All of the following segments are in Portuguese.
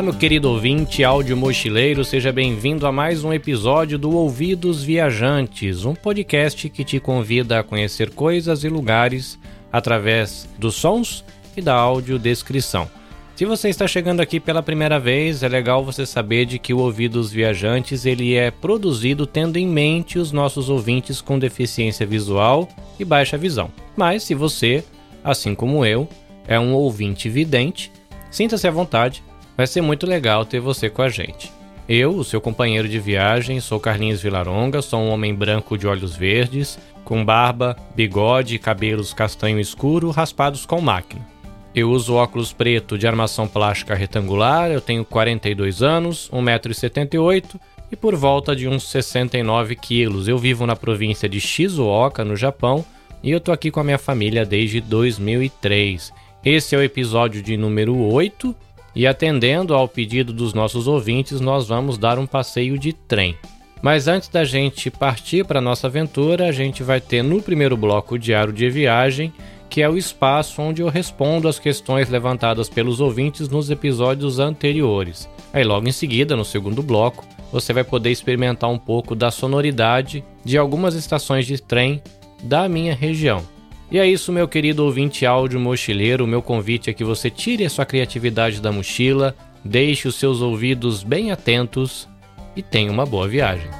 Olá, meu querido ouvinte áudio mochileiro, seja bem-vindo a mais um episódio do Ouvidos Viajantes, um podcast que te convida a conhecer coisas e lugares através dos sons e da audiodescrição. Se você está chegando aqui pela primeira vez, é legal você saber de que o Ouvidos Viajantes ele é produzido tendo em mente os nossos ouvintes com deficiência visual e baixa visão. Mas se você, assim como eu, é um ouvinte vidente, sinta-se à vontade Vai ser muito legal ter você com a gente. Eu, o seu companheiro de viagem, sou Carlinhos Vilaronga, sou um homem branco de olhos verdes, com barba, bigode e cabelos castanho escuro raspados com máquina. Eu uso óculos preto de armação plástica retangular, eu tenho 42 anos, 1,78m e por volta de uns 69 quilos. Eu vivo na província de Shizuoka, no Japão, e eu tô aqui com a minha família desde 2003. Esse é o episódio de número 8 e atendendo ao pedido dos nossos ouvintes, nós vamos dar um passeio de trem. Mas antes da gente partir para nossa aventura, a gente vai ter no primeiro bloco o diário de viagem, que é o espaço onde eu respondo as questões levantadas pelos ouvintes nos episódios anteriores. Aí logo em seguida, no segundo bloco, você vai poder experimentar um pouco da sonoridade de algumas estações de trem da minha região. E é isso, meu querido ouvinte áudio mochileiro. Meu convite é que você tire a sua criatividade da mochila, deixe os seus ouvidos bem atentos e tenha uma boa viagem.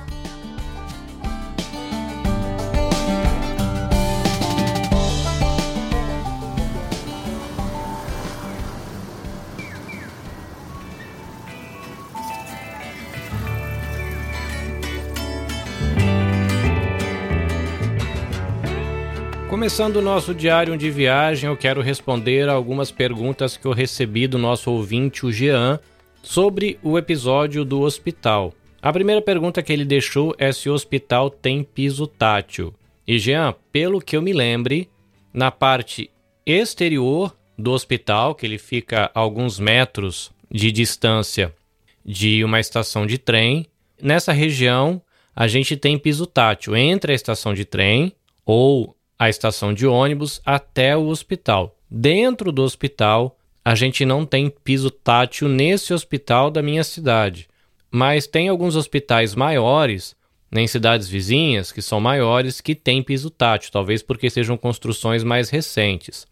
Começando o nosso diário de viagem, eu quero responder algumas perguntas que eu recebi do nosso ouvinte, o Jean, sobre o episódio do hospital. A primeira pergunta que ele deixou é se o hospital tem piso tátil. E Jean, pelo que eu me lembre, na parte exterior do hospital, que ele fica a alguns metros de distância de uma estação de trem, nessa região a gente tem piso tátil entre a estação de trem ou a estação de ônibus até o hospital. Dentro do hospital, a gente não tem piso tátil nesse hospital da minha cidade, mas tem alguns hospitais maiores, em cidades vizinhas, que são maiores, que têm piso tátil, talvez porque sejam construções mais recentes.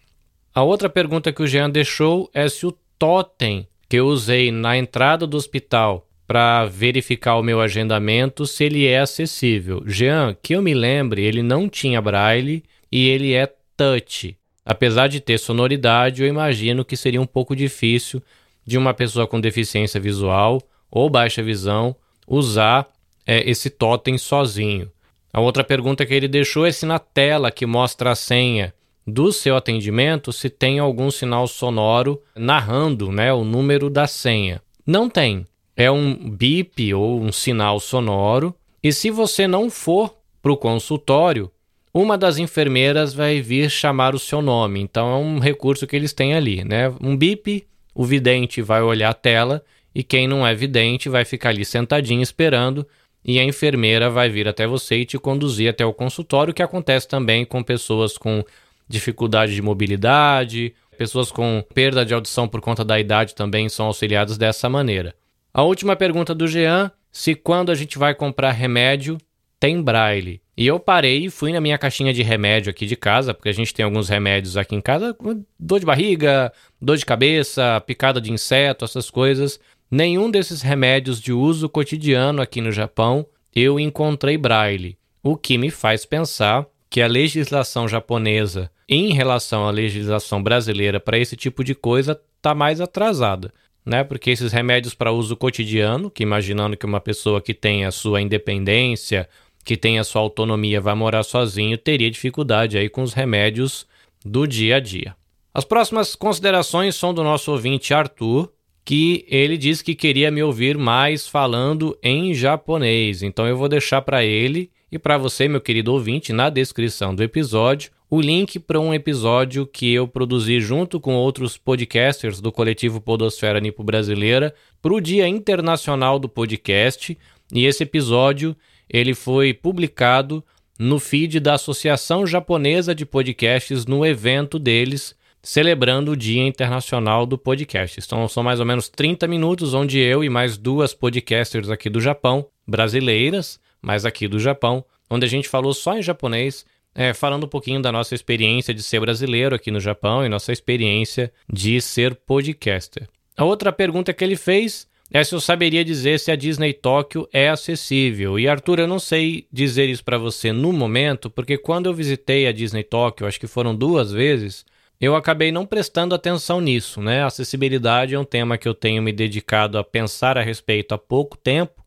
A outra pergunta que o Jean deixou é se o totem que eu usei na entrada do hospital para verificar o meu agendamento, se ele é acessível. Jean, que eu me lembre, ele não tinha braille e ele é touch. Apesar de ter sonoridade, eu imagino que seria um pouco difícil de uma pessoa com deficiência visual ou baixa visão usar é, esse totem sozinho. A outra pergunta que ele deixou é se na tela que mostra a senha do seu atendimento se tem algum sinal sonoro narrando né, o número da senha. Não tem. É um bip ou um sinal sonoro. E se você não for para o consultório, uma das enfermeiras vai vir chamar o seu nome. Então é um recurso que eles têm ali, né? Um bip, o vidente vai olhar a tela e quem não é vidente vai ficar ali sentadinho esperando e a enfermeira vai vir até você e te conduzir até o consultório, que acontece também com pessoas com dificuldade de mobilidade, pessoas com perda de audição por conta da idade também são auxiliadas dessa maneira. A última pergunta do Jean, se quando a gente vai comprar remédio tem braille. E eu parei e fui na minha caixinha de remédio aqui de casa, porque a gente tem alguns remédios aqui em casa, dor de barriga, dor de cabeça, picada de inseto, essas coisas. Nenhum desses remédios de uso cotidiano aqui no Japão eu encontrei braille, o que me faz pensar que a legislação japonesa em relação à legislação brasileira para esse tipo de coisa está mais atrasada, né? Porque esses remédios para uso cotidiano, que imaginando que uma pessoa que tem a sua independência que tem a sua autonomia vai morar sozinho teria dificuldade aí com os remédios do dia a dia. As próximas considerações são do nosso ouvinte Arthur, que ele diz que queria me ouvir mais falando em japonês. Então eu vou deixar para ele e para você, meu querido ouvinte, na descrição do episódio, o link para um episódio que eu produzi junto com outros podcasters do coletivo Podosfera Nipo Brasileira para o Dia Internacional do Podcast. E esse episódio ele foi publicado no feed da Associação Japonesa de Podcasts no evento deles celebrando o Dia Internacional do Podcast. Então são mais ou menos 30 minutos onde eu e mais duas podcasters aqui do Japão, brasileiras, mas aqui do Japão, onde a gente falou só em japonês, é, falando um pouquinho da nossa experiência de ser brasileiro aqui no Japão e nossa experiência de ser podcaster. A outra pergunta que ele fez é se eu saberia dizer se a Disney Tóquio é acessível. E Arthur, eu não sei dizer isso para você no momento, porque quando eu visitei a Disney Tóquio, acho que foram duas vezes, eu acabei não prestando atenção nisso, né? Acessibilidade é um tema que eu tenho me dedicado a pensar a respeito há pouco tempo.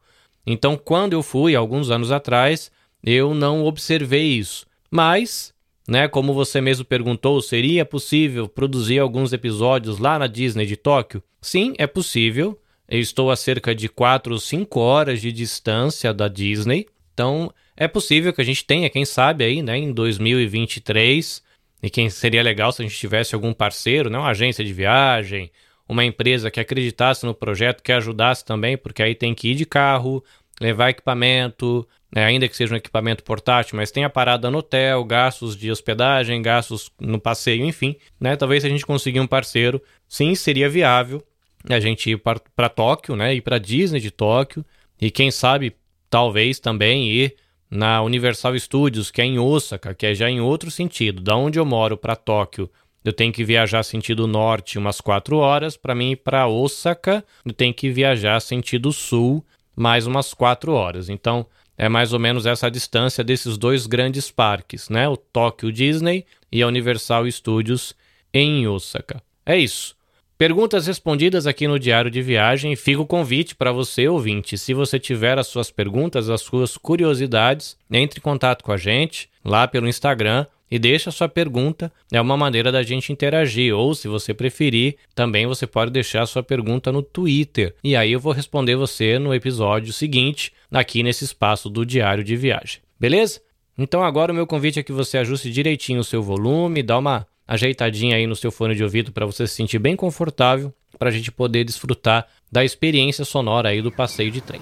Então, quando eu fui, alguns anos atrás, eu não observei isso. Mas, né, como você mesmo perguntou, seria possível produzir alguns episódios lá na Disney de Tóquio? Sim, é possível. Eu estou a cerca de 4 ou 5 horas de distância da Disney. Então, é possível que a gente tenha, quem sabe aí, né, em 2023, e quem seria legal se a gente tivesse algum parceiro, né, uma agência de viagem, uma empresa que acreditasse no projeto, que ajudasse também, porque aí tem que ir de carro, levar equipamento, né, ainda que seja um equipamento portátil, mas tem a parada no hotel, gastos de hospedagem, gastos no passeio, enfim, né? Talvez se a gente conseguir um parceiro, sim, seria viável a gente ir para Tóquio, né? Ir para Disney de Tóquio e quem sabe talvez também ir na Universal Studios, que é em Osaka, que é já em outro sentido. Da onde eu moro para Tóquio, eu tenho que viajar sentido norte umas quatro horas. Para mim ir para Osaka, eu tenho que viajar sentido sul mais umas quatro horas. Então é mais ou menos essa distância desses dois grandes parques, né? O Tóquio Disney e a Universal Studios em Osaka. É isso. Perguntas respondidas aqui no Diário de Viagem. Fica o convite para você, ouvinte. Se você tiver as suas perguntas, as suas curiosidades, entre em contato com a gente lá pelo Instagram e deixe a sua pergunta. É uma maneira da gente interagir. Ou, se você preferir, também você pode deixar a sua pergunta no Twitter. E aí eu vou responder você no episódio seguinte, aqui nesse espaço do Diário de Viagem. Beleza? Então agora o meu convite é que você ajuste direitinho o seu volume, dá uma ajeitadinha aí no seu fone de ouvido para você se sentir bem confortável, para a gente poder desfrutar da experiência sonora aí do passeio de trem.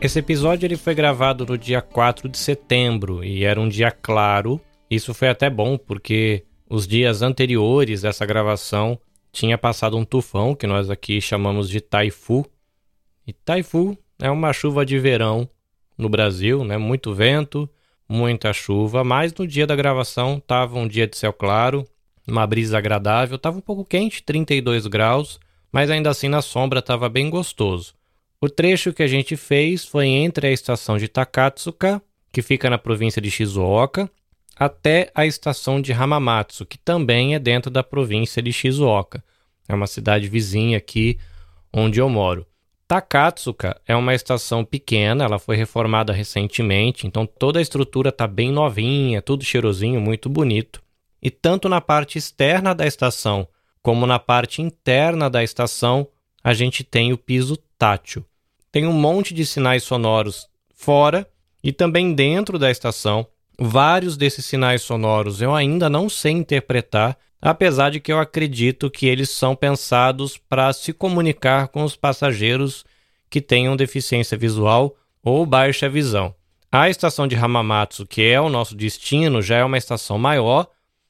Esse episódio ele foi gravado no dia 4 de setembro e era um dia claro. Isso foi até bom porque os dias anteriores dessa gravação tinha passado um tufão que nós aqui chamamos de taifu, e taifu é uma chuva de verão no Brasil, né? Muito vento, muita chuva, mas no dia da gravação estava um dia de céu claro, uma brisa agradável, estava um pouco quente, 32 graus, mas ainda assim na sombra estava bem gostoso. O trecho que a gente fez foi entre a estação de Takatsuka, que fica na província de Shizuoka, até a estação de Hamamatsu, que também é dentro da província de Shizuoka. É uma cidade vizinha aqui onde eu moro. Takatsuka é uma estação pequena, ela foi reformada recentemente, então toda a estrutura está bem novinha, tudo cheirosinho, muito bonito. E tanto na parte externa da estação como na parte interna da estação, a gente tem o piso tátil. Tem um monte de sinais sonoros fora e também dentro da estação. Vários desses sinais sonoros eu ainda não sei interpretar, apesar de que eu acredito que eles são pensados para se comunicar com os passageiros que tenham deficiência visual ou baixa visão. A estação de Hamamatsu, que é o nosso destino, já é uma estação maior.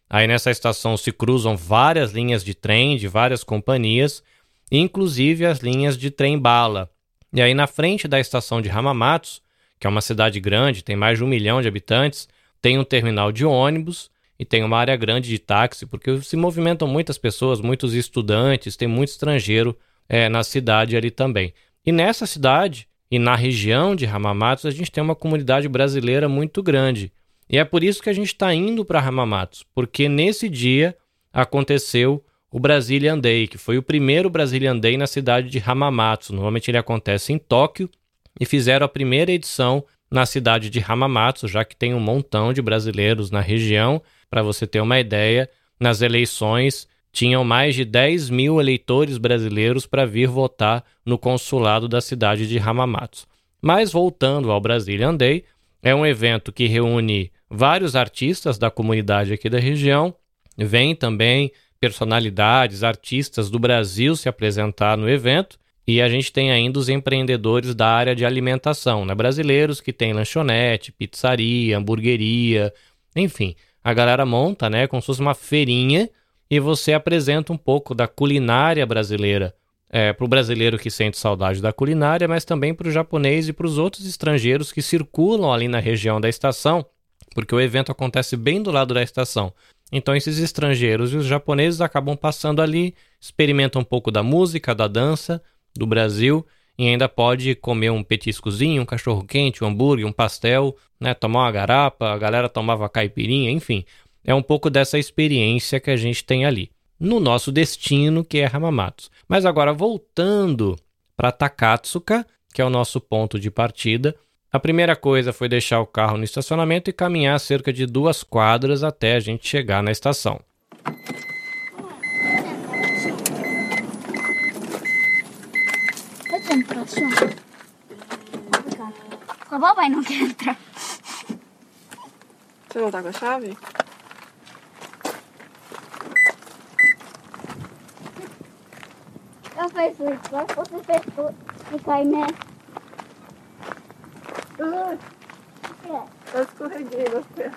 Aí nessa estação se cruzam várias linhas de trem de várias companhias, inclusive as linhas de trem bala. E aí na frente da estação de Hamamatsu, que é uma cidade grande, tem mais de um milhão de habitantes, tem um terminal de ônibus e tem uma área grande de táxi, porque se movimentam muitas pessoas, muitos estudantes, tem muito estrangeiro é, na cidade ali também. E nessa cidade e na região de Hamamatsu, a gente tem uma comunidade brasileira muito grande. E é por isso que a gente está indo para Hamamatsu, porque nesse dia aconteceu o Brazilian Day, que foi o primeiro Brazilian Day na cidade de Hamamatsu. Normalmente ele acontece em Tóquio e fizeram a primeira edição na cidade de Hamamatsu, já que tem um montão de brasileiros na região. Para você ter uma ideia, nas eleições tinham mais de 10 mil eleitores brasileiros para vir votar no consulado da cidade de Hamamatsu. Mas voltando ao Brazilian Day, é um evento que reúne vários artistas da comunidade aqui da região, vem também personalidades, artistas do Brasil se apresentar no evento, E a gente tem ainda os empreendedores da área de alimentação, né? Brasileiros que têm lanchonete, pizzaria, hamburgueria, enfim. A galera monta, né, como se fosse uma feirinha e você apresenta um pouco da culinária brasileira é, para o brasileiro que sente saudade da culinária, mas também para o japonês e para os outros estrangeiros que circulam ali na região da estação, porque o evento acontece bem do lado da estação. Então esses estrangeiros e os japoneses acabam passando ali, experimentam um pouco da música, da dança do Brasil e ainda pode comer um petiscozinho, um cachorro quente, um hambúrguer, um pastel, né, tomar uma garapa, a galera tomava caipirinha, enfim. É um pouco dessa experiência que a gente tem ali no nosso destino, que é Hamamatsu. Mas agora voltando para Takatsuka, que é o nosso ponto de partida, a primeira coisa foi deixar o carro no estacionamento e caminhar cerca de duas quadras até a gente chegar na estação. O papai não quer entrar. Você não tá com a chave? Já fez isso, você fez e cai, né? Eu escorreguei você.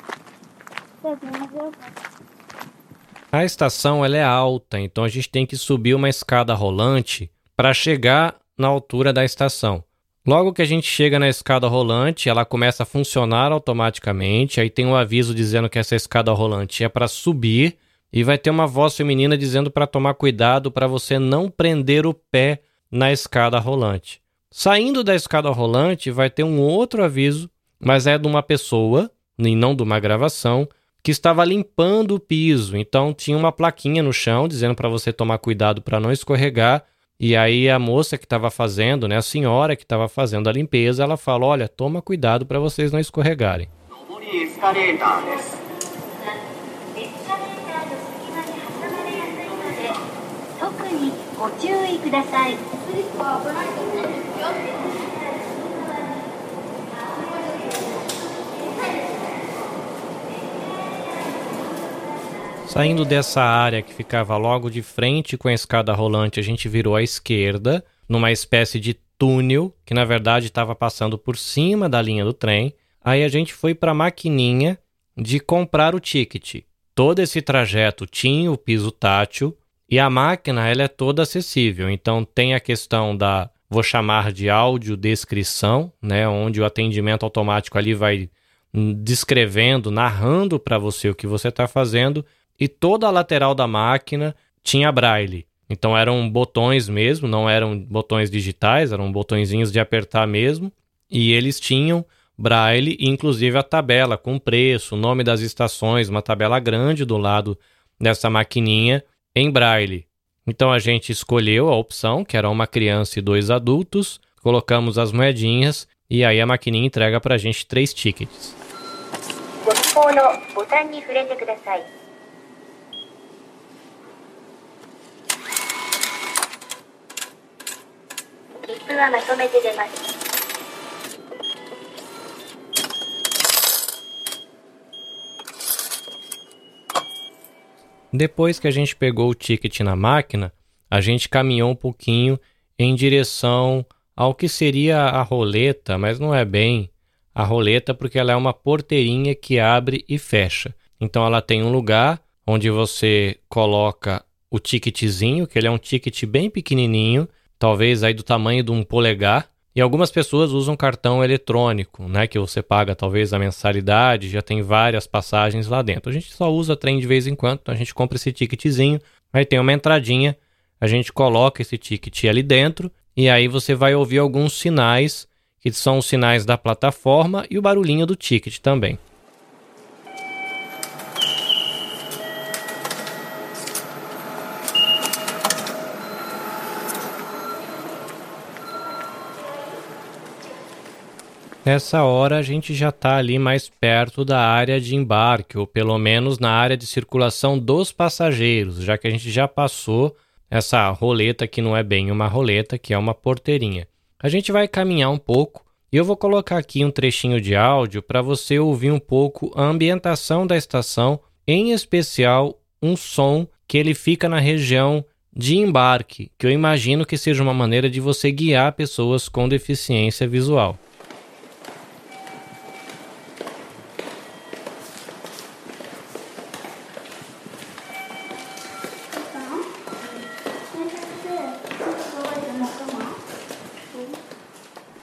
A estação ela é alta, então a gente tem que subir uma escada rolante para chegar na altura da estação. Logo que a gente chega na escada rolante, ela começa a funcionar automaticamente. Aí tem um aviso dizendo que essa escada rolante é para subir e vai ter uma voz feminina dizendo para tomar cuidado para você não prender o pé na escada rolante. Saindo da escada rolante, vai ter um outro aviso, mas é de uma pessoa, e não de uma gravação, que estava limpando o piso. Então tinha uma plaquinha no chão dizendo para você tomar cuidado para não escorregar. E aí a moça que estava fazendo, né, a senhora que estava fazendo a limpeza, ela fala: "Olha, toma cuidado para vocês não escorregarem". Saindo dessa área que ficava logo de frente com a escada rolante, a gente virou à esquerda, numa espécie de túnel que na verdade estava passando por cima da linha do trem. Aí a gente foi para a maquininha de comprar o ticket. Todo esse trajeto tinha o piso tátil, e a máquina ela é toda acessível, então tem a questão da, vou chamar de audiodescrição, né, onde o atendimento automático ali vai descrevendo, narrando para você o que você está fazendo, e toda a lateral da máquina tinha braille. Então eram botões mesmo, não eram botões digitais, eram botõezinhos de apertar mesmo, e eles tinham braille, inclusive a tabela com preço, nome das estações, uma tabela grande do lado dessa maquininha em braille. Então a gente escolheu a opção, que era uma criança e dois adultos, colocamos as moedinhas e aí a maquininha entrega para a gente três tickets. Depois que a gente pegou o ticket na máquina, a gente caminhou um pouquinho em direção ao que seria a roleta, mas não é bem a roleta porque ela é uma porteirinha que abre e fecha. Então ela tem um lugar onde você coloca o ticketzinho, que ele é um ticket bem pequenininho, talvez aí do tamanho de um polegar, e algumas pessoas usam cartão eletrônico, né, que você paga talvez a mensalidade, já tem várias passagens lá dentro. A gente só usa trem de vez em quando, então a gente compra esse ticketzinho, aí tem uma entradinha, a gente coloca esse ticket ali dentro e aí você vai ouvir alguns sinais, que são os sinais da plataforma e o barulhinho do ticket também. Nessa hora a gente já está ali mais perto da área de embarque, ou pelo menos na área de circulação dos passageiros, já que a gente já passou essa roleta que não é bem uma roleta, que é uma porteirinha. A gente vai caminhar um pouco e eu vou colocar aqui um trechinho de áudio para você ouvir um pouco a ambientação da estação, em especial um som que ele fica na região de embarque, que eu imagino que seja uma maneira de você guiar pessoas com deficiência visual.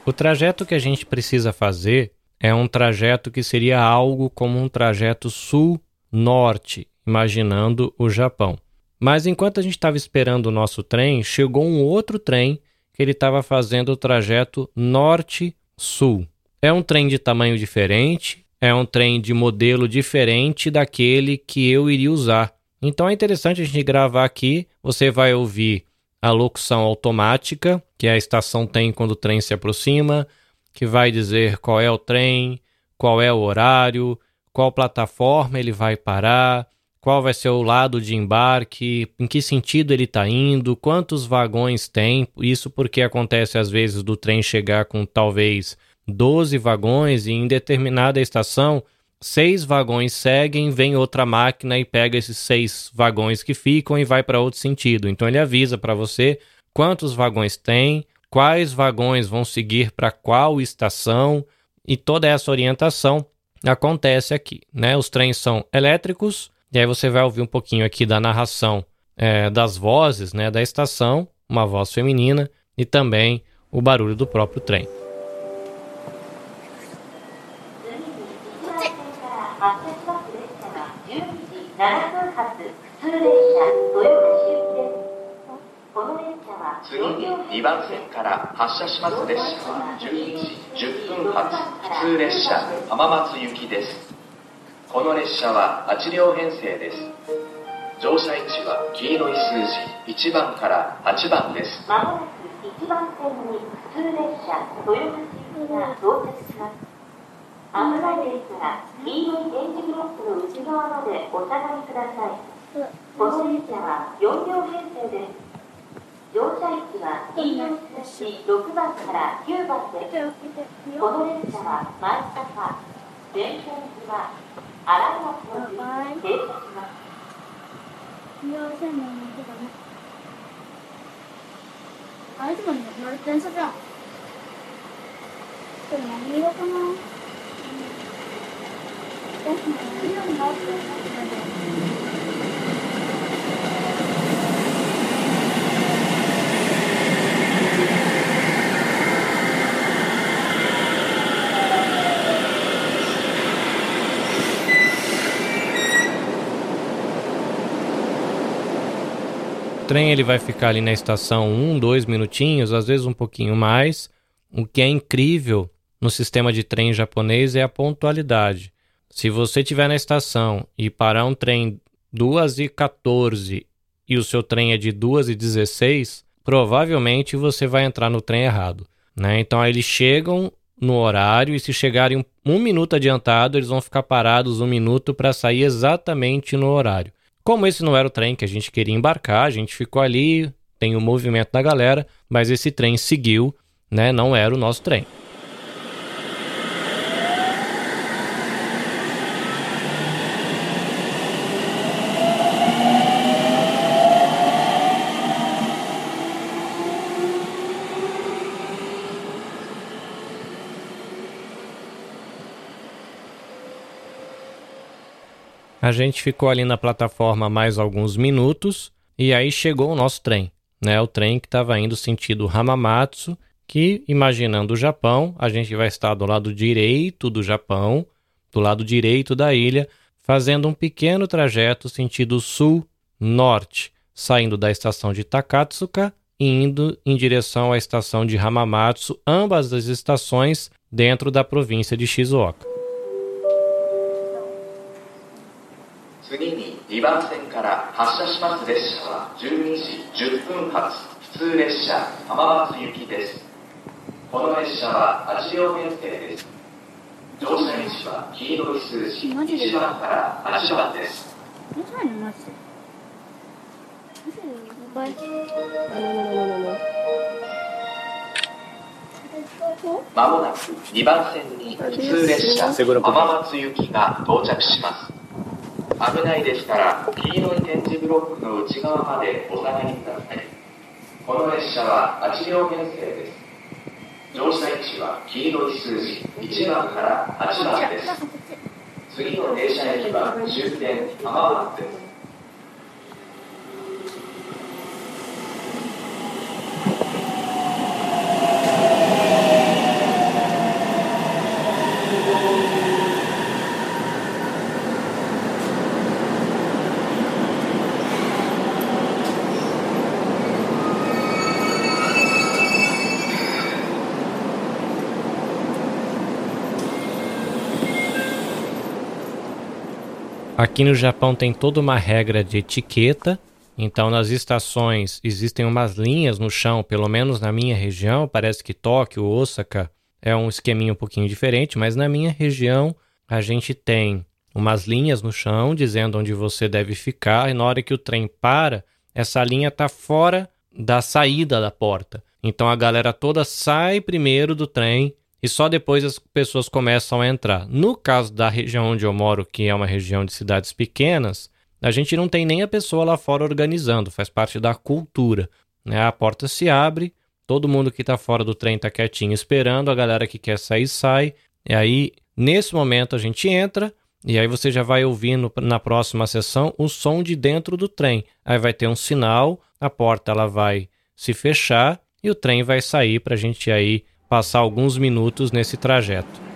O trajeto que a gente precisa fazer é um trajeto que seria algo como um trajeto sul-norte, imaginando o Japão. Mas enquanto a gente estava esperando o nosso trem, chegou um outro trem que ele estava fazendo o trajeto norte-sul. É um trem de tamanho diferente, é um trem de modelo diferente daquele que eu iria usar. Então é interessante a gente gravar aqui. Você vai ouvir a locução automática que a estação tem quando o trem se aproxima, que vai dizer qual é o trem, qual é o horário, qual plataforma ele vai parar, qual vai ser o lado de embarque, em que sentido ele está indo, quantos vagões tem. Isso porque acontece às vezes do trem chegar com talvez 12 vagões e em determinada estação seis vagões seguem, vem outra máquina e pega esses seis vagões que ficam e vai para outro sentido. Então ele avisa para você quantos vagões tem, quais vagões vão seguir para qual estação e toda essa orientação acontece aqui. Né? Os trens são elétricos, e aí você vai ouvir um pouquinho aqui da narração é, das vozes né, da estação, uma voz feminina, e também o barulho do próprio trem. 次に2番線から発車します列車は12時10分発普通列車浜松行きです。この列車は8両編成です。乗車位置は黄色い数字1番から8番です。まもなく1番線に普通列車豊橋行きが到着します。危ないですから黄色いブロックの内側までお下がりください。この列車は4両編成です。乗車位置は E4 番から9番ですこの列車は前坂。電線島荒井町の停車しますあもね、乗る電車じゃん。これ何色かな？O trem ele vai ficar ali na estação um, dois minutinhos, às vezes um pouquinho mais. O que é incrível no sistema de trem japonês é a pontualidade. Se você estiver na estação e parar um trem 2 e 14 e o seu trem é de 2 e 16, provavelmente você vai entrar no trem errado. Né? Então aí eles chegam no horário e se chegarem um, um minuto adiantado, eles vão ficar parados um minuto para sair exatamente no horário. Como esse não era o trem que a gente queria embarcar, a gente ficou ali, tem o movimento da galera, mas esse trem seguiu, né? Não era o nosso trem. A gente ficou ali na plataforma mais alguns minutos e aí chegou o nosso trem, né? O trem que estava indo sentido Hamamatsu, que imaginando o Japão, a gente vai estar do lado direito do Japão, do lado direito da ilha, fazendo um pequeno trajeto sentido sul-norte, saindo da estação de Takatsuka e indo em direção à estação de Hamamatsu, ambas as estações dentro da província de Shizuoka. 次に2番線から発車します列車は12時10分発普通列車浜松行きです。この列車は8両編成です。乗車位置は黄色い数字1番から8番です。まもなく2番線に普通列車浜松行きが到着します危ないでしたら黄色い点字ブロックの内側までお下がりください。この列車は8両編成です。乗車位置は黄色い数字1番から8番です。次の停車駅は終点浜松です。Aqui no Japão tem toda uma regra de etiqueta. Então, nas estações existem umas linhas no chão, pelo menos na minha região. Parece que Tóquio, Osaka é um esqueminha um pouquinho diferente, mas na minha região a gente tem umas linhas no chão dizendo onde você deve ficar. E na hora que o trem para, essa linha está fora da saída da porta. Então a galera toda sai primeiro do trem e só depois as pessoas começam a entrar. No caso da região onde eu moro, que é uma região de cidades pequenas, a gente não tem nem a pessoa lá fora organizando, faz parte da cultura. Né? A porta se abre, todo mundo que está fora do trem está quietinho esperando, a galera que quer sair sai. E aí, nesse momento, a gente entra. E aí você já vai ouvindo na próxima sessão o som de dentro do trem. Aí vai ter um sinal, a porta ela vai se fechar e o trem vai sair para a gente aí passar alguns minutos nesse trajeto.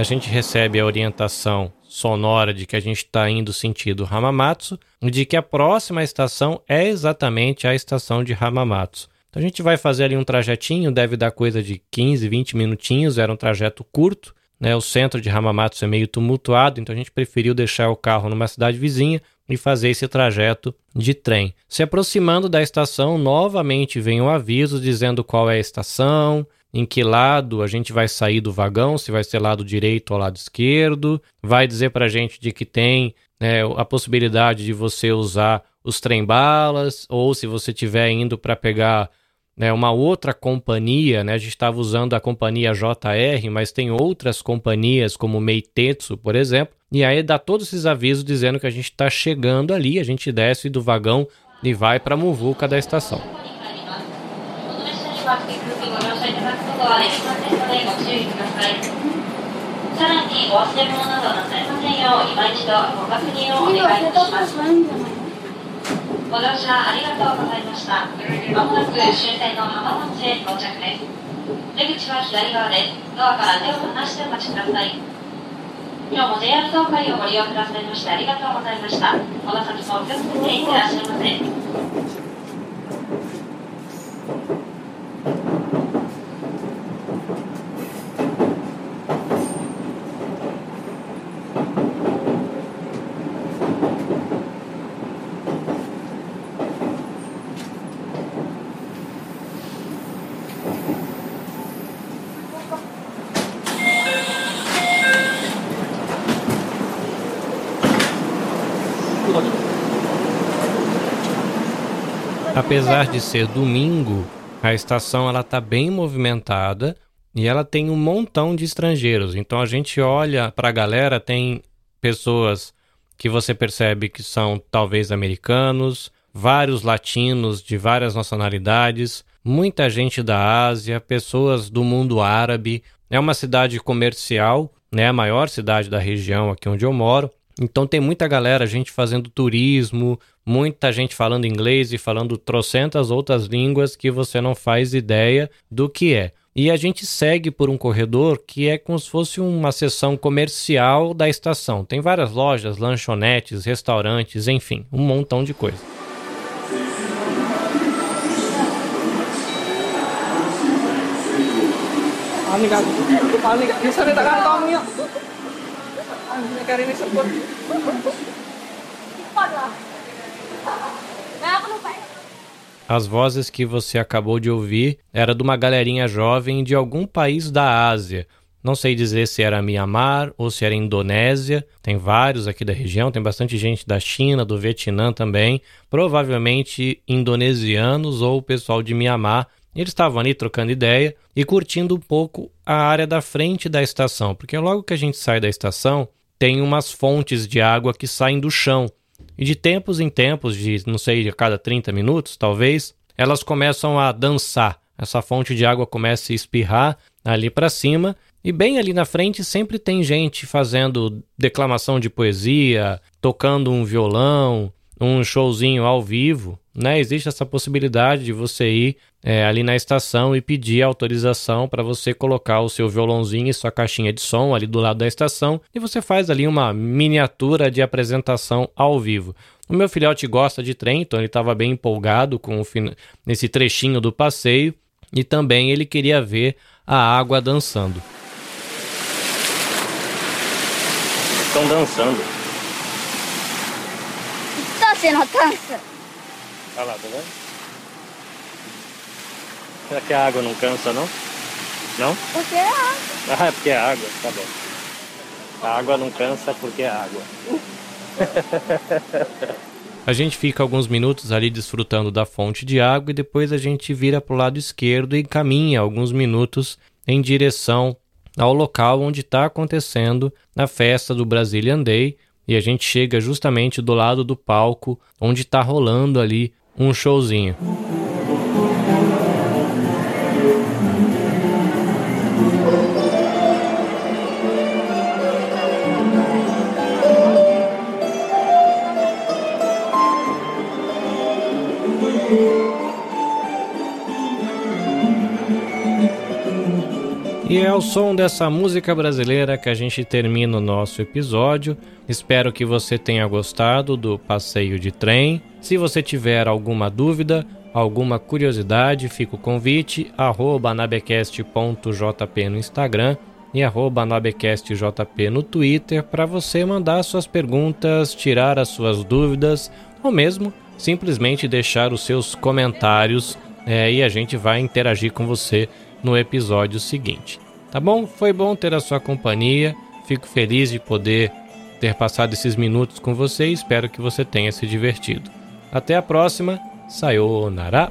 A gente recebe a orientação sonora de que a gente está indo sentido Hamamatsu e de que a próxima estação é exatamente a estação de Hamamatsu. Então a gente vai fazer ali um trajetinho, deve dar coisa de 15, 20 minutinhos, era um trajeto curto. Né? O centro de Hamamatsu é meio tumultuado, então a gente preferiu deixar o carro numa cidade vizinha e fazer esse trajeto de trem. Se aproximando da estação, novamente vem um aviso dizendo qual é a estação, em que lado a gente vai sair do vagão, se vai ser lado direito ou lado esquerdo, vai dizer para a gente de que tem né, a possibilidade de você usar os trem-balas, ou se você estiver indo para pegar né, uma outra companhia, né, a gente estava usando a companhia JR, mas tem outras companhias como Meitetsu, por exemplo, e aí dá todos esses avisos dizendo que a gente está chegando ali, a gente desce do vagão e vai para a muvuca da estação. ドアは駅前ですので、ご注意ください。さらにお忘れ物などなさいませんよう今一度ご確認をお願いいたします。ご乗車ありがとうございました。まもなく終点の浜松へ到着です。出口は左側です。ドアから手を離してお待ちください。今日も JR 東海をご利用くださいましてありがとうございました。この先もお気をつけていってらっしゃいませ。Apesar de ser domingo, a estação ela está bem movimentada e ela tem um montão de estrangeiros. Então a gente olha para a galera, tem pessoas que você percebe que são talvez americanos, vários latinos de várias nacionalidades, muita gente da Ásia, pessoas do mundo árabe. É uma cidade comercial, né, a maior cidade da região aqui onde eu moro. Então tem muita galera, gente fazendo turismo, muita gente falando inglês e falando trocentas outras línguas que você não faz ideia do que é. E a gente segue por um corredor que é como se fosse uma seção comercial da estação. Tem várias lojas, lanchonetes, restaurantes, enfim, um montão de coisa. As vozes que você acabou de ouvir era de uma galerinha jovem de algum país da Ásia. Não sei dizer se era Mianmar ou se era Indonésia. Tem vários aqui da região, tem bastante gente da China, do Vietnã também. Provavelmente indonesianos ou o pessoal de Mianmar. Eles estavam ali trocando ideia e curtindo um pouco a área da frente da estação, porque logo que a gente sai da estação, tem umas fontes de água que saem do chão. E de tempos em tempos, de não sei, a cada 30 minutos, talvez, elas começam a dançar. Essa fonte de água começa a espirrar ali para cima, e bem ali na frente sempre tem gente fazendo declamação de poesia, tocando um violão, um showzinho ao vivo, né? Existe essa possibilidade de você ir é, ali na estação e pedir autorização para você colocar o seu violãozinho e sua caixinha de som ali do lado da estação e você faz ali uma miniatura de apresentação ao vivo. O meu filhote gosta de trem, então ele estava bem empolgado com o nesse trechinho do passeio e também ele queria ver a água dançando. Estão dançando. Está sendo dança. Olha lá, tá vendo? Será que a água não cansa, não? Não? Porque é água. Ah, é porque é água, tá bom. A água não cansa porque é água. a gente fica alguns minutos ali desfrutando da fonte de água e depois a gente vira para o lado esquerdo e caminha alguns minutos em direção ao local onde está acontecendo a festa do Brazilian Day, e a gente chega justamente do lado do palco onde está rolando ali um showzinho. E é o som dessa música brasileira que a gente termina o nosso episódio. Espero que você tenha gostado do passeio de trem. Se você tiver alguma dúvida, alguma curiosidade, fica o convite, arroba anabecast.jp no Instagram e arroba anabecastjp no Twitter para você mandar suas perguntas, tirar as suas dúvidas ou mesmo simplesmente deixar os seus comentários é, e a gente vai interagir com você no episódio seguinte. Tá bom? Foi bom ter a sua companhia. Fico feliz de poder ter passado esses minutos com você e espero que você tenha se divertido. Até a próxima. Sayonara.